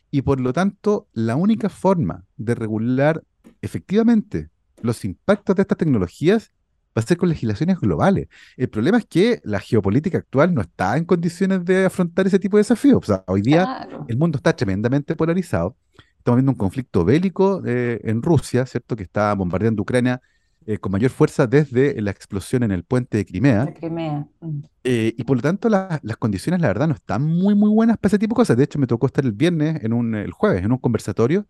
Y por lo tanto, la única forma de regular efectivamente los impactos de estas tecnologías va a ser con legislaciones globales. El problema es que la geopolítica actual no está en condiciones de afrontar ese tipo de desafíos. O sea, hoy día el mundo está tremendamente polarizado Estamos viendo un conflicto bélico eh, en Rusia, ¿cierto? Que está bombardeando Ucrania eh, con mayor fuerza desde la explosión en el puente de Crimea. Mm. Eh, y por lo tanto, las condiciones, la verdad, no están muy, muy buenas para ese tipo de cosas. De hecho, me tocó estar el viernes, en un, el jueves, en un conversatorio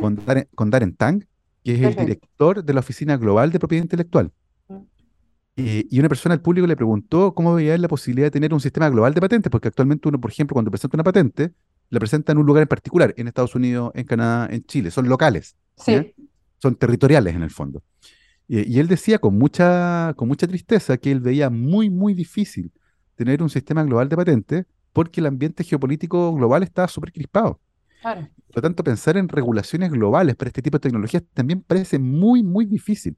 con, Darren, con, Tang, que es el director de la Oficina Global de Propiedad Intelectual. Mm. y una persona al público le preguntó cómo veía la posibilidad de tener un sistema global de patentes, porque actualmente uno, por ejemplo, cuando presenta una patente, la presenta en un lugar en particular, en Estados Unidos, en Canadá, en Chile, son locales, sí. son territoriales en el fondo. Y, él decía con mucha, con mucha tristeza que él veía muy, muy difícil tener un sistema global de patentes porque el ambiente geopolítico global está súper crispado. Claro. Por lo tanto, pensar en regulaciones globales para este tipo de tecnologías también parece muy, muy difícil.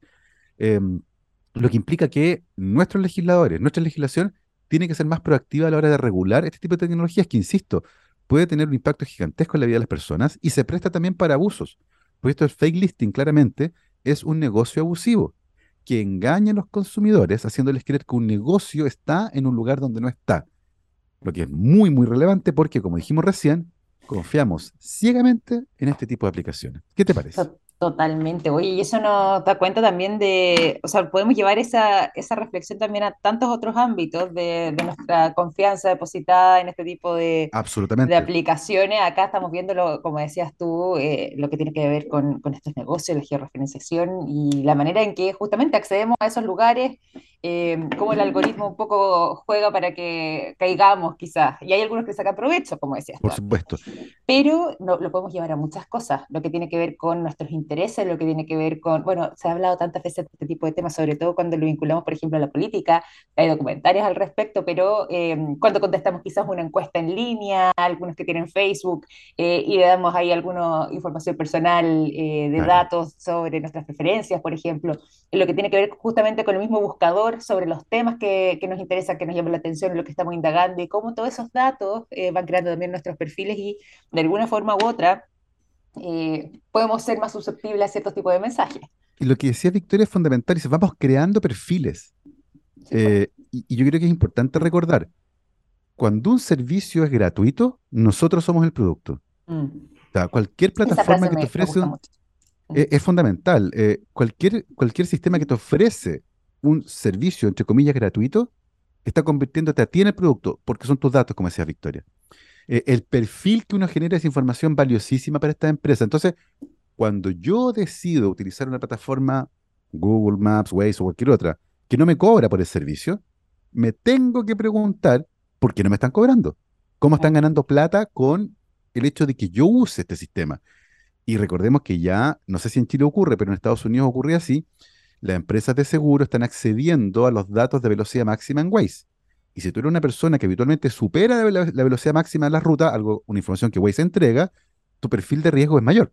Em, lo que implica que nuestros legisladores, nuestra legislación, tiene que ser más proactiva a la hora de regular este tipo de tecnologías que, insisto, puede tener un impacto gigantesco en la vida de las personas y se presta también para abusos. Por esto el fake listing claramente es un negocio abusivo que engaña a los consumidores haciéndoles creer que un negocio está en un lugar donde no está. Lo que es muy, muy relevante porque, como dijimos recién, confiamos ciegamente en este tipo de aplicaciones. ¿Qué te parece? Totalmente. Oye, y eso nos da cuenta también de, o sea, podemos llevar esa, esa reflexión también a tantos otros ámbitos de, nuestra confianza depositada en este tipo de, de aplicaciones. Acá estamos viendo, lo, como decías tú, eh, lo que tiene que ver con, con, estos negocios, la georreferenciación y la manera en que justamente accedemos a esos lugares eh, cómo el algoritmo un poco juega para que caigamos quizás. Y hay algunos que sacan provecho, como decías. Por supuesto. Pero no, lo podemos llevar a muchas cosas, lo que tiene que ver con nuestros intereses, lo que tiene que ver con, bueno, se ha hablado tantas veces de este tipo de temas, sobre todo cuando lo vinculamos, por ejemplo, a la política, hay documentarios al respecto, pero eh, cuando contestamos quizás una encuesta en línea, algunos que tienen Facebook, eh, y le damos ahí alguna información personal eh, de datos sobre nuestras preferencias, por ejemplo, lo que tiene que ver justamente con el mismo buscador sobre los temas que, que nos interesan, que nos llaman la atención, lo que estamos indagando y cómo todos esos datos eh, van creando también nuestros perfiles y de alguna forma u otra eh, podemos ser más susceptibles a ciertos tipos de mensajes. Y lo que decía Victoria es fundamental, dice, vamos creando perfiles. Eh, y, y, yo creo que es importante recordar, cuando un servicio es gratuito, nosotros somos el producto. Mm. O sea, cualquier plataforma que te ofrece es, es, fundamental. cualquier, cualquier sistema que te ofrece un servicio, entre comillas, gratuito, está convirtiéndote a ti en el producto, porque son tus datos, como decía Victoria. Eh, el perfil que uno genera es información valiosísima para esta empresa. Entonces, cuando yo decido utilizar una plataforma, Google Maps, Waze o cualquier otra, que no me cobra por el servicio, me tengo que preguntar por qué no me están cobrando. ¿Cómo están ganando plata con el hecho de que yo use este sistema? Y recordemos que ya, no sé si en Chile ocurre, pero en Estados Unidos ocurre así, las empresas de seguro están accediendo a los datos de velocidad máxima en Waze. Y si tú eres una persona que habitualmente supera la, velocidad máxima de la ruta, algo, una información que Waze entrega, tu perfil de riesgo es mayor.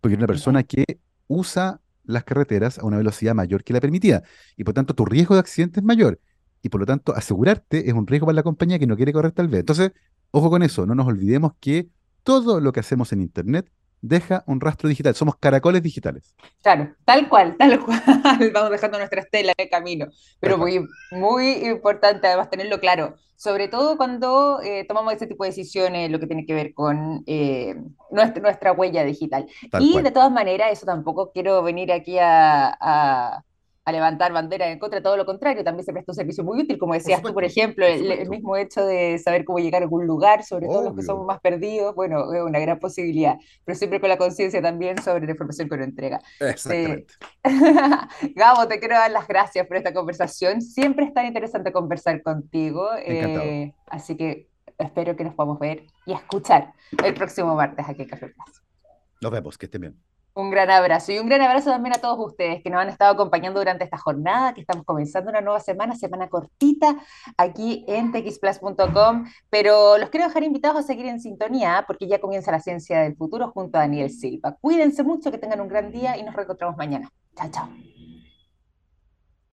Porque eres una persona que usa las carreteras a una velocidad mayor que la permitida. Y por tanto, tu riesgo de accidente es mayor. Y por lo tanto, asegurarte es un riesgo para la compañía que no quiere correr tal vez. Entonces, ojo con eso, no nos olvidemos que todo lo que hacemos en Internet deja un rastro digital. Somos caracoles digitales. Claro, tal cual, tal cual. Vamos dejando nuestra estela el camino. Pero muy, muy importante además tenerlo claro, sobre todo cuando eh, tomamos ese tipo de decisiones, lo que tiene que ver con eh, nuestra, nuestra, huella digital. y de todas maneras, eso tampoco quiero venir aquí a a levantar bandera en contra, todo lo contrario, también se presta un servicio muy útil, como decías tú, por ejemplo, el, mismo hecho de saber cómo llegar a algún lugar, sobre todo los que somos más perdidos, bueno, es una gran posibilidad, pero siempre con la conciencia también sobre la información que uno entrega. Exactamente. Gabo, te quiero dar las gracias por esta conversación, siempre es tan interesante conversar contigo, eh, así que espero que nos podamos ver y escuchar el próximo martes aquí en Café Plaza. Nos vemos, que estén bien. Un gran abrazo y un gran abrazo también a todos ustedes que nos han estado acompañando durante esta jornada, que estamos comenzando una nueva semana, semana cortita aquí en txplus.com, pero los quiero dejar invitados a seguir en sintonía porque ya comienza la ciencia del futuro junto a Daniel Silva. Cuídense mucho, que tengan un gran día y nos reencontramos mañana. Chao, chao.